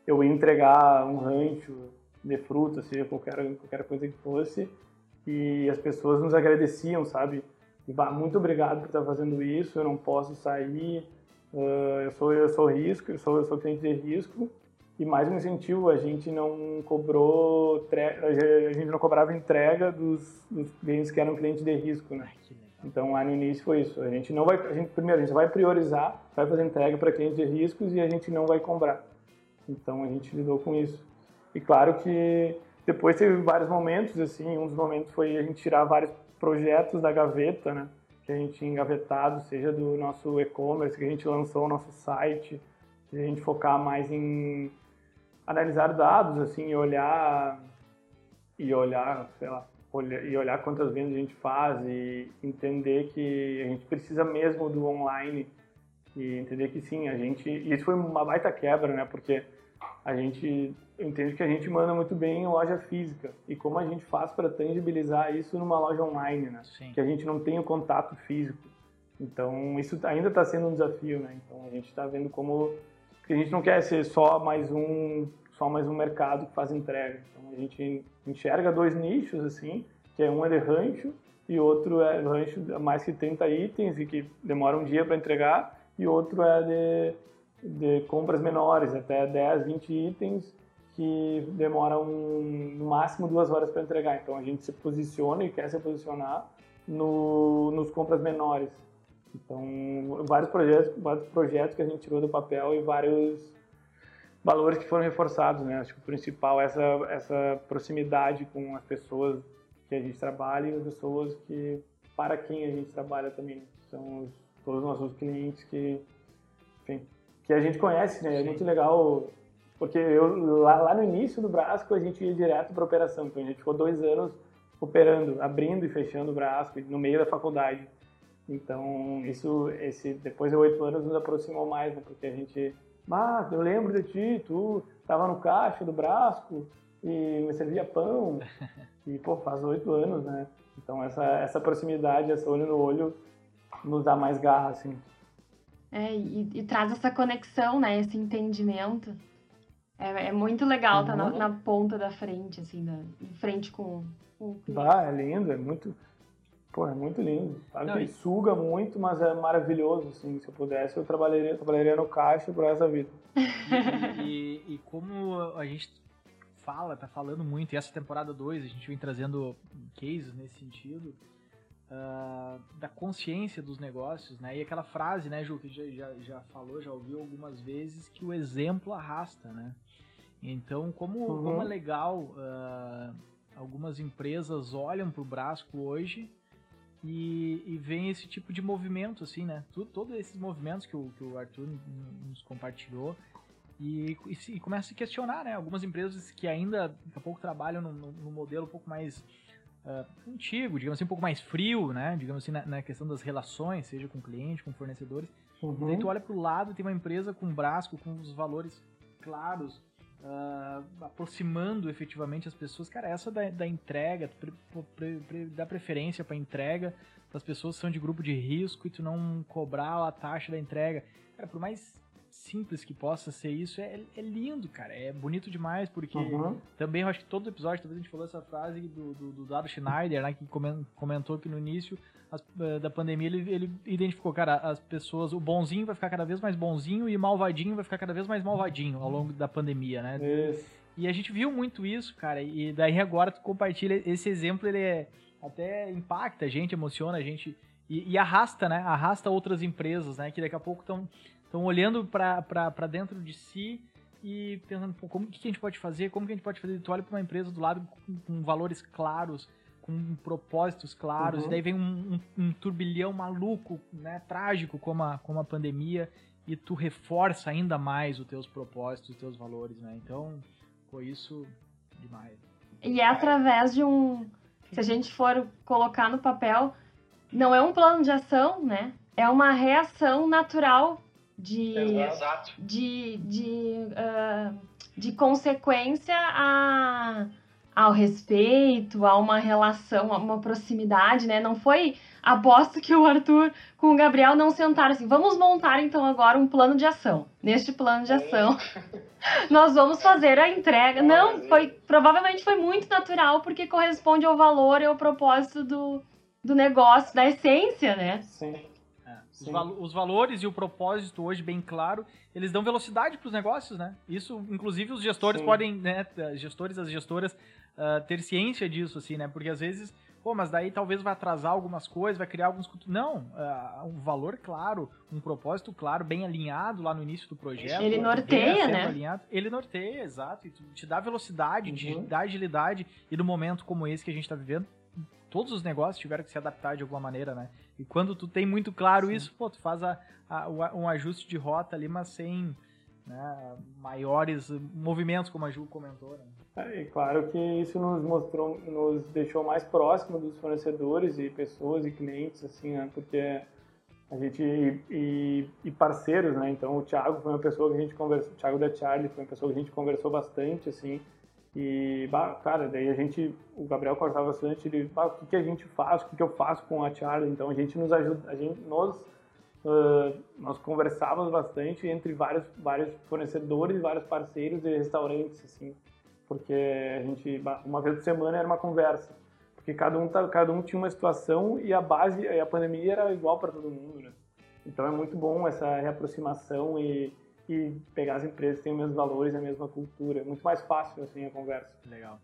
eu ia entregar um rancho de fruta, seja qualquer, qualquer coisa que fosse, e as pessoas nos agradeciam, sabe? E, bah, muito obrigado por estar fazendo isso, eu não posso sair, uh, eu, sou, eu sou risco, eu sou, eu sou cliente de risco, e mais um incentivo, a gente não cobrou, a gente não cobrava entrega dos, dos clientes que eram clientes de risco, né? Então lá no início foi isso. A gente não vai, a gente, primeiro a gente vai priorizar, vai fazer entrega para clientes de riscos e a gente não vai cobrar. Então a gente lidou com isso. E claro que depois teve vários momentos assim, um dos momentos foi a gente tirar vários projetos da gaveta, né? Que a gente tinha engavetado, seja do nosso e-commerce que a gente lançou o nosso site, a gente focar mais em analisar dados, assim, e olhar, e olhar, sei lá, olhar, e olhar quantas vendas a gente faz e entender que a gente precisa mesmo do online e entender que sim, a gente, e isso foi uma baita quebra, né, porque a gente entende que a gente manda muito bem em loja física e como a gente faz para tangibilizar isso numa loja online, né, sim. que a gente não tem o contato físico. Então, isso ainda está sendo um desafio, né? Então, a gente está vendo como porque a gente não quer ser só mais um só mais um mercado que faz entrega. Então a gente enxerga dois nichos assim, que é um é de rancho e outro é rancho mais que 30 itens e que demora um dia para entregar e outro é de, de compras menores, até 10, 20 itens que demoram no máximo duas horas para entregar. Então a gente se posiciona e quer se posicionar no, nos compras menores. Então, vários projetos, vários projetos que a gente tirou do papel e vários valores que foram reforçados, né? Acho que o principal é essa, essa proximidade com as pessoas que a gente trabalha e as pessoas que para quem a gente trabalha também. São os, todos os nossos clientes que, enfim, que a gente conhece, né? É muito legal, porque eu, lá, lá no início do Brasco a gente ia direto para operação, então a gente ficou dois anos operando, abrindo e fechando o Brasco no meio da faculdade. Então, isso, esse, depois de oito anos, nos aproximou mais, né? porque a gente, ah, eu lembro de ti, tu estava no caixa do Brasco e me servia pão, e, pô, faz oito anos, né? Então, essa, essa proximidade, esse olho no olho, nos dá mais garra, assim. É, e, e traz essa conexão, né? Esse entendimento. É, é muito legal estar uhum. tá na, na, ponta da frente, assim, da, em frente com, com o cliente. Ah, é lindo, é muito Pô, é muito lindo. Sabe Não, e... suga muito, mas é maravilhoso, assim. Se eu pudesse, eu trabalharia, trabalharia no caixa por essa vida. E, e, e, como a gente fala, tá falando muito, e essa temporada 2 a gente vem trazendo cases nesse sentido, uh, da consciência dos negócios, né? E aquela frase, né, Ju, que já, já, já falou, já ouviu algumas vezes, que o exemplo arrasta, né? Então, como, uhum. como é legal, uh, algumas empresas olham para o Brasco hoje e, e veem esse tipo de movimento, assim, né? Tudo, todos esses movimentos que o, que o Arthur nos compartilhou e, e, e começa a se questionar, né? Algumas empresas que ainda daqui a pouco trabalham no, no modelo um pouco mais uh, antigo, digamos assim, um pouco mais frio, né? Digamos assim, na, na questão das relações, seja com cliente, com fornecedores. Uhum. Daí tu olha para o lado, tem uma empresa com um Brasco, com os valores claros, uh, aproximando efetivamente as pessoas. Cara, essa da, da entrega, pre, pre, pre, dá preferência para entrega para as pessoas que são de grupo de risco e tu não cobrar a taxa da entrega. Cara, por mais simples que possa ser isso, é, é lindo, cara. É bonito demais, porque uhum. também eu acho que todo episódio, talvez a gente falou essa frase do, do, do Dado Schneider, né, que comentou que no início as, eh, da pandemia ele, ele identificou, cara, as pessoas, o bonzinho vai ficar cada vez mais bonzinho e o malvadinho vai ficar cada vez mais malvadinho ao longo da pandemia, né? Isso. E a gente viu muito isso, cara, e daí agora tu compartilha esse exemplo, ele é, até impacta a gente, emociona a gente e, e arrasta, né? Arrasta outras empresas, né? Que daqui a pouco estão estão olhando para dentro de si e pensando, como que a gente pode fazer? Como que a gente pode fazer? Tu olha para uma empresa do lado com, com, valores claros, com propósitos claros, uhum. e daí vem um, um, um, turbilhão maluco, né, trágico como a, como a pandemia, e tu reforça ainda mais os teus propósitos, os teus valores, né? Então, foi isso demais. E é através de um, se a gente for colocar no papel, não é um plano de ação, né? É uma reação natural de, de, de, uh, de consequência a, ao respeito, a uma relação, a uma proximidade, né? Não foi. Aposto que o Arthur com o Gabriel não sentaram assim. Vamos montar então agora um plano de ação. Neste plano de ação, nós vamos fazer a entrega. Não, foi provavelmente foi muito natural porque corresponde ao valor e ao propósito do, do negócio, da essência, né? Sim. Os, val os, valores e o propósito hoje bem claro, eles dão velocidade para os negócios, né? Isso, inclusive, os gestores Sim. podem, né, gestores, as gestoras, uh, ter ciência disso, assim, né? Porque às vezes, pô, mas daí talvez vai atrasar algumas coisas, vai criar alguns... Não, uh, um valor claro, um propósito claro, bem alinhado lá no início do projeto. Ele norteia, né? Alinhado, ele norteia, exato, e te dá velocidade, uhum. te dá agilidade, e no momento como esse que a gente está vivendo, todos os negócios tiveram que se adaptar de alguma maneira, né? E quando tu tem muito claro Sim. isso, pô, tu faz a, a, um ajuste de rota ali, mas sem né, maiores movimentos, como a Ju comentou. Né? É, e claro que isso nos mostrou, nos deixou mais próximo dos fornecedores e pessoas e clientes, assim, né? Porque a gente e, e, parceiros, né? Então o Thiago foi uma pessoa que a gente conversou, o Thiago da Charlie foi uma pessoa que a gente conversou bastante, assim, e, bah, cara, daí a gente, o Gabriel cortava bastante, ele, bah, o que, que a gente faz, o que, que eu faço com a Charlie? Então a gente nos ajuda, a gente, nós, uh, nós conversávamos bastante entre vários, vários fornecedores, vários parceiros e restaurantes, assim, porque a gente, bah, uma vez por semana era uma conversa, porque cada um, tá, cada um tinha uma situação e a base, a pandemia era igual para todo mundo, né? Então é muito bom essa reaproximação e que pegar as empresas que têm os mesmos valores, a mesma cultura. É muito mais fácil, assim, a conversa. Legal.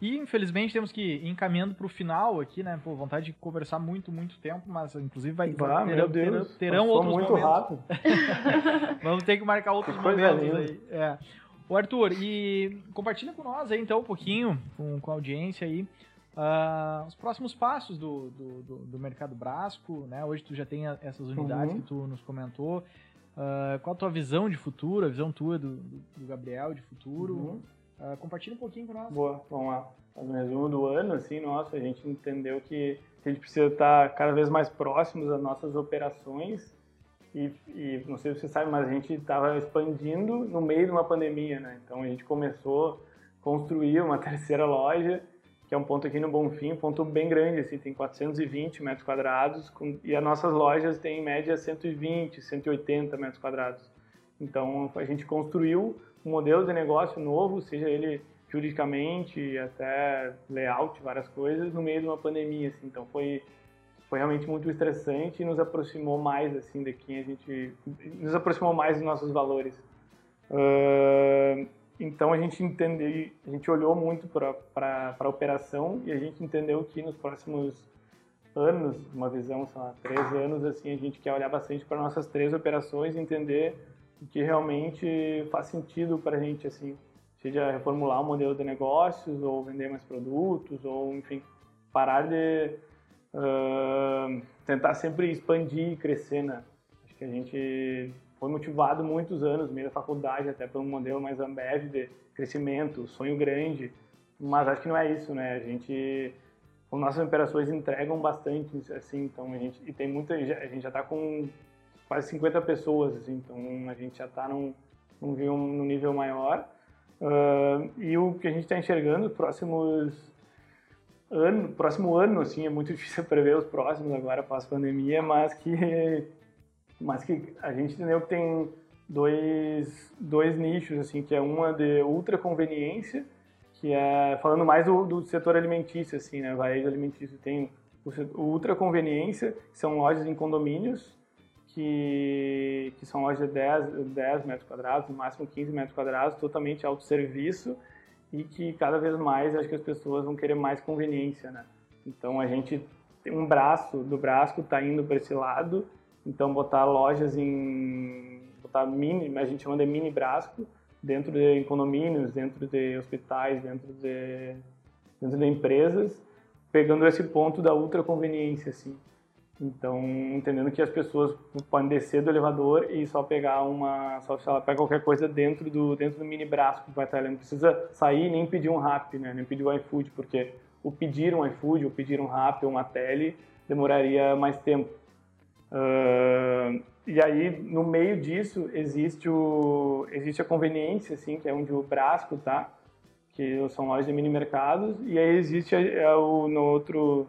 E infelizmente temos que ir encaminhando para o final aqui, né? Pô, vontade de conversar muito, muito tempo, mas inclusive vai bah, terão, terão, terão outros muito momentos. rápido. Vamos ter que marcar outros momentos aí. É. O Arthur, e compartilha com nós aí então um pouquinho, com, com a audiência aí, uh, os próximos passos do, do, do, do, mercado Brasco, né? Hoje tu já tem essas unidades uhum. que tu nos comentou. Uh, qual a tua visão de futuro, a visão tua do, do, Gabriel de futuro? Uhum. Uh, compartilha um pouquinho com nós. Boa, vamos lá. No resumo do ano, assim, nossa, a gente entendeu que a gente precisa estar cada vez mais próximos das nossas operações e, e não sei se você sabe, mas a gente estava expandindo no meio de uma pandemia, né? Então a gente começou a construir uma terceira loja que é um ponto aqui no Bonfim, um ponto bem grande, assim, tem 420 metros quadrados, com, e as nossas lojas têm em média 120, 180 metros quadrados. Então a gente construiu um modelo de negócio novo, seja ele juridicamente, até layout, várias coisas, no meio de uma pandemia, assim. Então foi foi realmente muito estressante e nos aproximou mais assim daqui a gente nos aproximou mais dos nossos valores. Uh, então a gente entendeu, a gente olhou muito para a operação e a gente entendeu que nos próximos anos, uma visão, sei lá, três anos, assim, a gente quer olhar bastante para nossas três operações e entender o que realmente faz sentido para a gente, assim. seja reformular o modelo de negócios ou vender mais produtos ou enfim parar de uh, tentar sempre expandir e crescer né acho que a gente foi motivado muitos anos meio da faculdade até pelo modelo mais Ambev de crescimento sonho grande. Mas acho que não é isso né? A gente as nossas operações entregam bastante assim então a gente e tem muita a gente já está com quase 50 pessoas assim então a gente já está num, num, num nível maior. Uh, e o que a gente está enxergando, próximos ano, próximo ano, assim, é muito difícil prever os próximos agora pós pandemia, mas que, mas que a gente entendeu que tem dois, dois nichos, assim, que é uma de ultra conveniência, que é falando mais do, do setor alimentício, assim, né, varejo alimentício, tem o, o ultra conveniência, que são lojas em condomínios, que, que são lojas de 10, 10 metros quadrados, no máximo 15 metros quadrados, totalmente autosserviço e que cada vez mais acho que as pessoas vão querer mais conveniência, né? Então a gente tem um braço do Brasco está indo para esse lado, então botar lojas em botar mini, a gente chama de mini Brasco, dentro de condomínios, dentro de hospitais, dentro de dentro de empresas, pegando esse ponto da ultra conveniência assim. Então, entendendo que as pessoas podem descer do elevador e só pegar uma, só se ela pega qualquer coisa dentro do dentro do mini braço que vai estar, ela não precisa sair nem pedir um rap, né? Nem pedir um iFood, porque o pedir um iFood, ou pedir um rap ou uma tele demoraria mais tempo. E aí, no meio disso, existe o existe a conveniência, assim, que é onde o Brasco tá, que são lojas de mini mercados, e aí existe a, a, o, no outro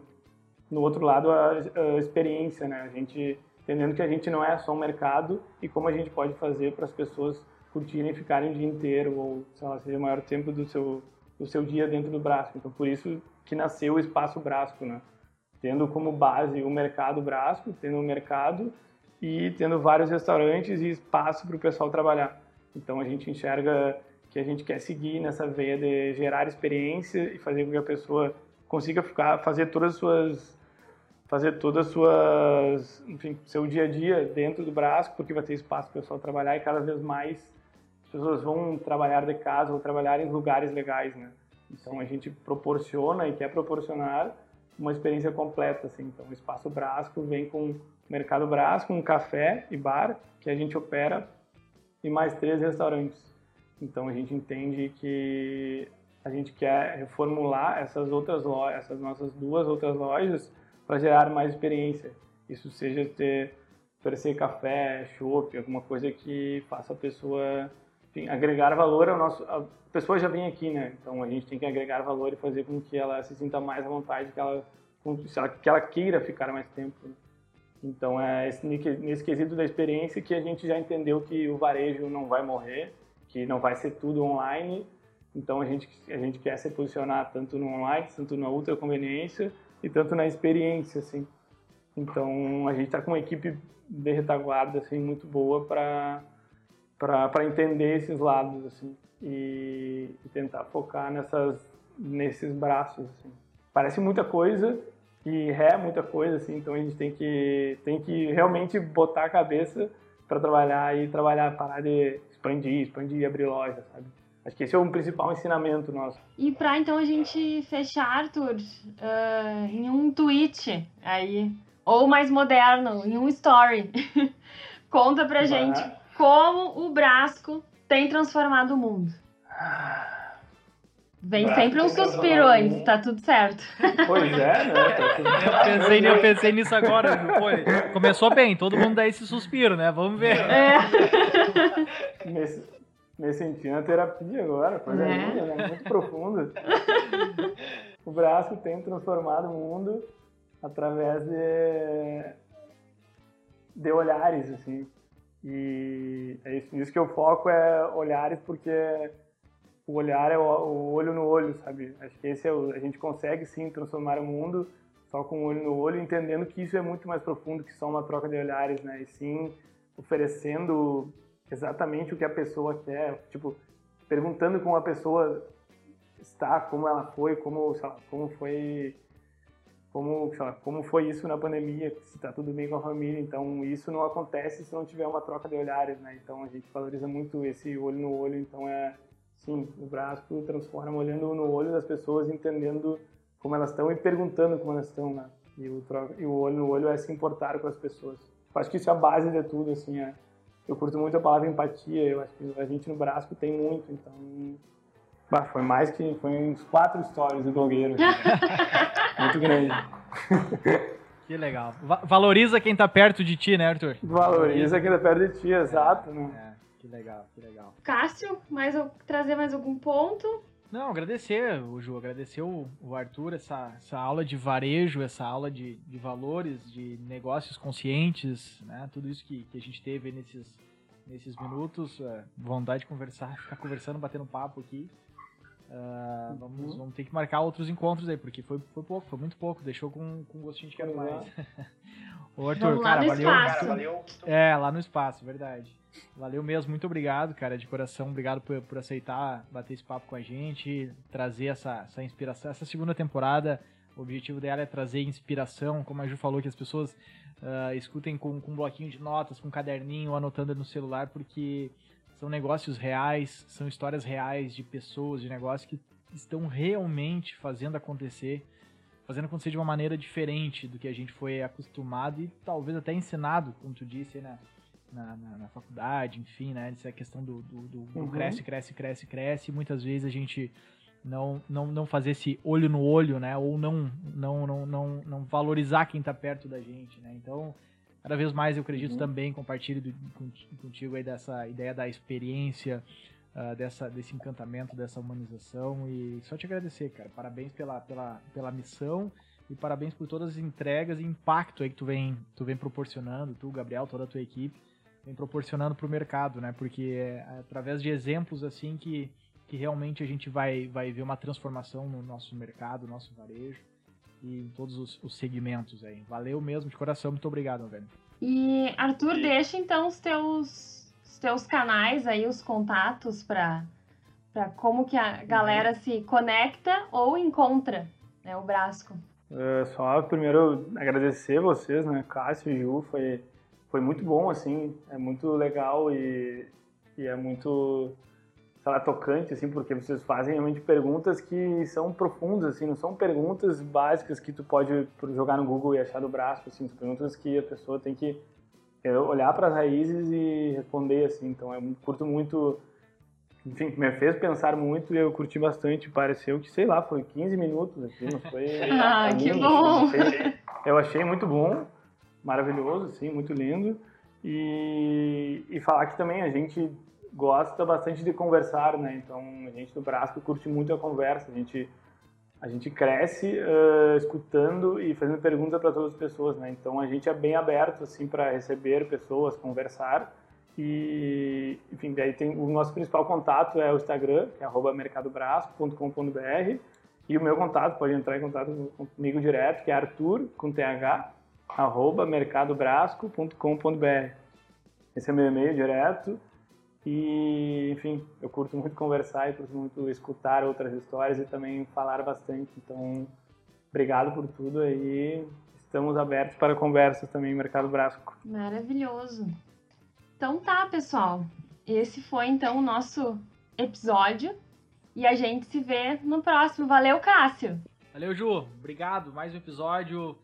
no outro lado a, a, experiência, né? A gente entendendo que a gente não é só um mercado e como a gente pode fazer para as pessoas curtirem e ficarem o dia inteiro ou, sei lá, seja o maior tempo do seu do seu dia dentro do Brasco. Então, por isso que nasceu o Espaço Brasco, né? Tendo como base o mercado Brasco, tendo um mercado e tendo vários restaurantes e espaço para o pessoal trabalhar. Então, a gente enxerga que a gente quer seguir nessa veia de gerar experiência e fazer com que a pessoa consiga ficar, fazer todas as suas fazer todas as suas, enfim, seu dia a dia dentro do Brasco, porque vai ter espaço para o pessoal trabalhar e cada vez mais as pessoas vão trabalhar de casa ou trabalhar em lugares legais, né? Então a gente proporciona e quer proporcionar uma experiência completa, assim. Então o Espaço Brasco vem com o Mercado Brasco, um café e bar que a gente opera e mais três restaurantes. Então a gente entende que a gente quer reformular essas outras lojas, essas nossas duas outras lojas para gerar mais experiência. Isso seja ter oferecer café, chopp, alguma coisa que faça a pessoa agregar valor ao nosso. A pessoa já vem aqui, né? Então a gente tem que agregar valor e fazer com que ela se sinta mais à vontade, que ela, que ela queira ficar mais tempo. Né? Então é nesse quesito da experiência que a gente já entendeu que o varejo não vai morrer, que não vai ser tudo online. Então a gente a gente quer se posicionar tanto no online, tanto na ultra conveniência e tanto na experiência, assim. Então a gente está com uma equipe de retaguarda assim muito boa para para entender esses lados assim e, e, tentar focar nessas nesses braços assim. Parece muita coisa e é muita coisa assim, então a gente tem que tem que realmente botar a cabeça para trabalhar e trabalhar parar de expandir, expandir, abrir loja, sabe? Acho que esse é o principal ensinamento nosso. E para então a gente fechar, Arthur, uh, em um tweet aí, ou mais moderno, em um story, conta pra gente como o Brasco tem transformado o mundo. Vem Brasco sempre um suspiro antes, tá tudo certo. Pois é, né? Tá tudo... eu, pensei, eu pensei nisso agora. Pô, começou bem, todo mundo dá esse suspiro, né? Vamos ver. É. Nesse, me senti na terapia agora, coisa é. linda, né? muito profunda. o braço tem transformado o mundo através de, de olhares, assim. E é isso, isso que eu foco é olhares, porque o olhar é o, olho no olho, sabe? Acho que esse é o, a gente consegue sim transformar o mundo só com o olho no olho, entendendo que isso é muito mais profundo que só uma troca de olhares, né? E sim oferecendo exatamente o que a pessoa quer, tipo, perguntando como a pessoa está, como ela foi, como, lá, como foi como, como foi isso na pandemia, se está tudo bem com a família. Então, isso não acontece se não tiver uma troca de olhares, né? Então, a gente valoriza muito esse olho no olho. Então, é Sim, o Brasco transforma olhando no olho das pessoas, entendendo como elas estão e perguntando como elas estão, né? E o, e o olho no olho é se importar com as pessoas. Eu acho que isso é a base de tudo, assim, é, eu curto muito a palavra empatia, eu acho que a gente no Brasco tem muito, então bah, foi mais que, foi uns quatro stories do blogueiro, assim, muito grande. Que legal. Va valoriza quem tá perto de ti, né, Arthur? Valoriza quem tá perto de ti, exato, né? É, que legal, que legal. Cássio, mais, trazer mais algum ponto? Não, agradecer, o Ju, agradecer o, o Arthur, essa, essa aula de varejo, essa aula de, de valores, de negócios conscientes, né? Tudo isso que, que a gente teve nesses, nesses minutos. É, vontade de conversar, ficar conversando, batendo papo aqui. Uh, vamos, uhum. vamos ter que marcar outros encontros aí, porque foi, foi pouco, foi muito pouco, deixou com, com gostinho de quero mais. Ô Arthur, cara, valeu, cara, valeu. É, lá no espaço, verdade. Valeu mesmo, muito obrigado, cara, de coração. Obrigado por, por aceitar bater esse papo com a gente, trazer essa, essa inspiração. Essa segunda temporada, o objetivo dela é trazer inspiração, como a Ju falou, que as pessoas uh, escutem com, com um bloquinho de notas, com um caderninho, anotando no celular, porque são negócios reais, são histórias reais de pessoas, de negócios que estão realmente fazendo acontecer, fazendo acontecer de uma maneira diferente do que a gente foi acostumado e talvez até ensinado, como tu disse, né? Na, na, na, faculdade, enfim, né? Essa questão do, do, do, do uhum. cresce, cresce, cresce, cresce. E muitas vezes a gente não, não, não fazer esse olho no olho, né? Ou não, não, não, não, não valorizar quem está perto da gente, né? Então, cada vez mais eu acredito uhum. também, compartilho do, contigo aí dessa ideia da experiência, uh, dessa, desse encantamento, dessa humanização e só te agradecer, cara. Parabéns pela, pela, pela missão e parabéns por todas as entregas e impacto aí que tu vem, tu vem proporcionando, tu, Gabriel, toda a tua equipe, vem proporcionando para o mercado, né? Porque é através de exemplos assim que, que realmente a gente vai, vai ver uma transformação no nosso mercado, no nosso varejo e em todos os, os, segmentos aí. Valeu mesmo de coração, muito obrigado, meu velho. E Arthur, deixa então os teus, os teus canais aí, os contatos para para como que a galera uhum. se conecta ou encontra né, o Brasco. É, só primeiro agradecer vocês, né, Cássio e Ju, foi, foi muito bom, assim, é muito legal e, e é muito sei lá, tocante, assim, porque vocês fazem realmente perguntas que são profundas, assim, não são perguntas básicas que tu pode jogar no Google e achar do braço, assim, são perguntas que a pessoa tem que é, olhar para as raízes e responder, assim, então eu curto muito, enfim, me fez pensar muito e eu curti bastante, pareceu que, sei lá, foi 15 minutos, assim, não foi... ah, que bom! Eu achei, eu achei muito bom, maravilhoso, assim, muito lindo, e, e falar que também a gente gosta bastante de conversar, né? Então a gente do Brasco curte muito a conversa. A gente a gente cresce uh, escutando e fazendo perguntas para todas as pessoas, né? Então a gente é bem aberto assim para receber pessoas, conversar e enfim daí tem o nosso principal contato é o Instagram que é @mercadobrasco.com.br e o meu contato pode entrar em contato comigo direto que é Arthur com th mercadobrasco.com.br esse é meu e-mail direto e, enfim, eu curto muito conversar e curto muito escutar outras histórias e também falar bastante. Então, obrigado por tudo aí. Estamos abertos para conversas também no Mercado Brasco. Maravilhoso. Então tá, pessoal. Esse foi então o nosso episódio e a gente se vê no próximo. Valeu, Cássio. Valeu, Ju. Obrigado. Mais um episódio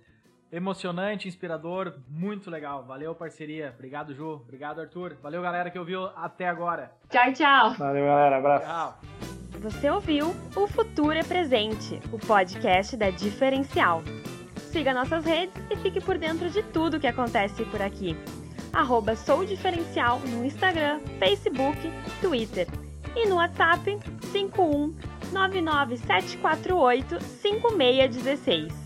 emocionante, inspirador, muito legal. Valeu, parceria. Obrigado, Ju. Obrigado, Arthur. Valeu, galera que ouviu até agora. Tchau, tchau. Valeu, galera. Abraço. Tchau. Você ouviu O Futuro é Presente, o podcast da Diferencial. Siga nossas redes e fique por dentro de tudo que acontece por aqui. Arroba Sou Diferencial no Instagram, Facebook, Twitter. E no WhatsApp 51 99748 5616.